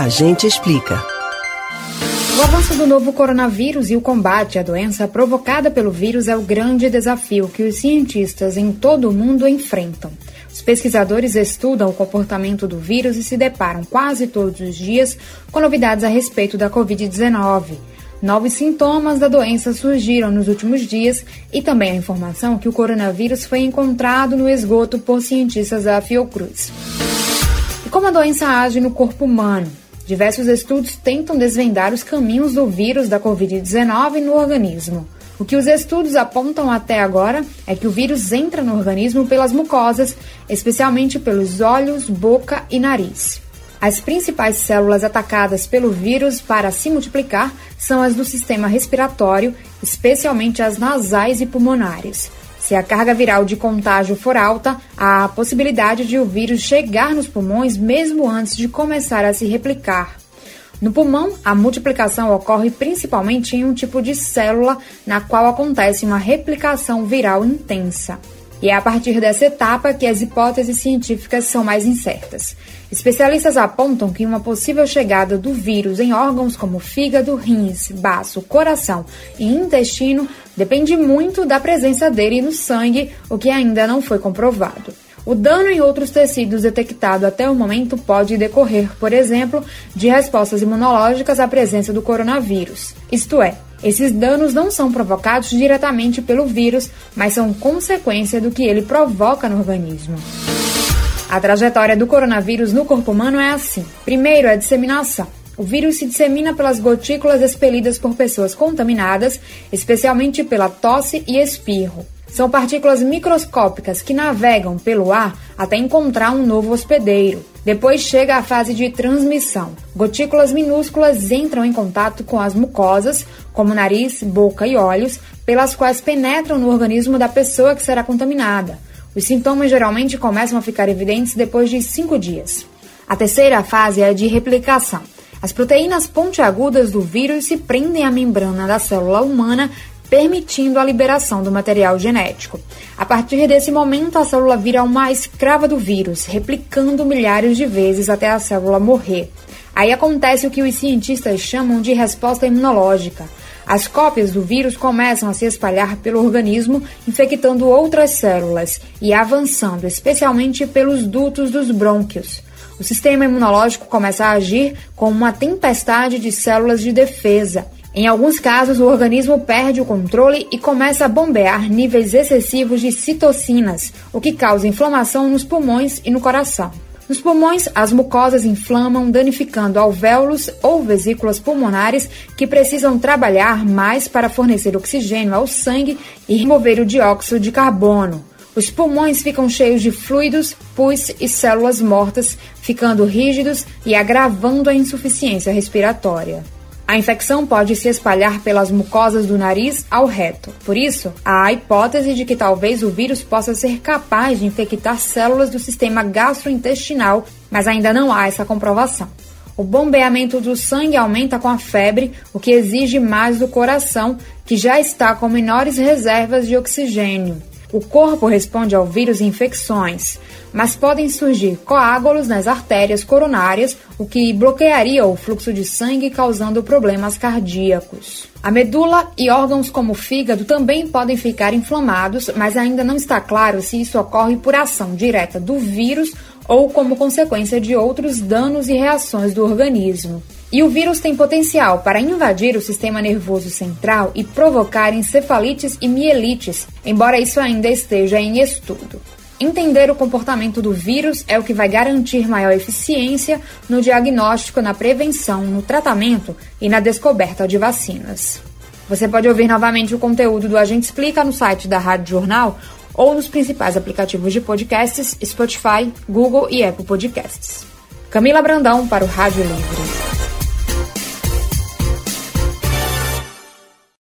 A gente explica. O avanço do novo coronavírus e o combate à doença provocada pelo vírus é o grande desafio que os cientistas em todo o mundo enfrentam. Os pesquisadores estudam o comportamento do vírus e se deparam quase todos os dias com novidades a respeito da Covid-19. Novos sintomas da doença surgiram nos últimos dias e também a informação que o coronavírus foi encontrado no esgoto por cientistas da Fiocruz. E como a doença age no corpo humano? Diversos estudos tentam desvendar os caminhos do vírus da Covid-19 no organismo. O que os estudos apontam até agora é que o vírus entra no organismo pelas mucosas, especialmente pelos olhos, boca e nariz. As principais células atacadas pelo vírus para se multiplicar são as do sistema respiratório, especialmente as nasais e pulmonares. Se a carga viral de contágio for alta, há a possibilidade de o vírus chegar nos pulmões mesmo antes de começar a se replicar. No pulmão, a multiplicação ocorre principalmente em um tipo de célula na qual acontece uma replicação viral intensa. E é a partir dessa etapa que as hipóteses científicas são mais incertas. Especialistas apontam que uma possível chegada do vírus em órgãos como fígado, rins, baço, coração e intestino depende muito da presença dele no sangue, o que ainda não foi comprovado. O dano em outros tecidos detectado até o momento pode decorrer, por exemplo, de respostas imunológicas à presença do coronavírus. Isto é, esses danos não são provocados diretamente pelo vírus, mas são consequência do que ele provoca no organismo. A trajetória do coronavírus no corpo humano é assim: primeiro, a disseminação. O vírus se dissemina pelas gotículas expelidas por pessoas contaminadas, especialmente pela tosse e espirro. São partículas microscópicas que navegam pelo ar até encontrar um novo hospedeiro. Depois chega a fase de transmissão. Gotículas minúsculas entram em contato com as mucosas, como nariz, boca e olhos, pelas quais penetram no organismo da pessoa que será contaminada. Os sintomas geralmente começam a ficar evidentes depois de cinco dias. A terceira fase é a de replicação. As proteínas pontiagudas do vírus se prendem à membrana da célula humana permitindo a liberação do material genético. A partir desse momento, a célula vira uma escrava do vírus, replicando milhares de vezes até a célula morrer. Aí acontece o que os cientistas chamam de resposta imunológica. As cópias do vírus começam a se espalhar pelo organismo, infectando outras células e avançando, especialmente pelos dutos dos brônquios. O sistema imunológico começa a agir como uma tempestade de células de defesa em alguns casos, o organismo perde o controle e começa a bombear níveis excessivos de citocinas, o que causa inflamação nos pulmões e no coração. Nos pulmões, as mucosas inflamam, danificando alvéolos ou vesículas pulmonares que precisam trabalhar mais para fornecer oxigênio ao sangue e remover o dióxido de carbono. Os pulmões ficam cheios de fluidos, pus e células mortas, ficando rígidos e agravando a insuficiência respiratória. A infecção pode se espalhar pelas mucosas do nariz ao reto. Por isso, há a hipótese de que talvez o vírus possa ser capaz de infectar células do sistema gastrointestinal, mas ainda não há essa comprovação. O bombeamento do sangue aumenta com a febre, o que exige mais do coração, que já está com menores reservas de oxigênio. O corpo responde ao vírus infecções, mas podem surgir coágulos nas artérias coronárias, o que bloquearia o fluxo de sangue, causando problemas cardíacos. A medula e órgãos como o fígado também podem ficar inflamados, mas ainda não está claro se isso ocorre por ação direta do vírus ou como consequência de outros danos e reações do organismo. E o vírus tem potencial para invadir o sistema nervoso central e provocar encefalites e mielites, embora isso ainda esteja em estudo. Entender o comportamento do vírus é o que vai garantir maior eficiência no diagnóstico, na prevenção, no tratamento e na descoberta de vacinas. Você pode ouvir novamente o conteúdo do Agente Explica no site da Rádio Jornal ou nos principais aplicativos de podcasts Spotify, Google e Apple Podcasts. Camila Brandão para o Rádio Livre.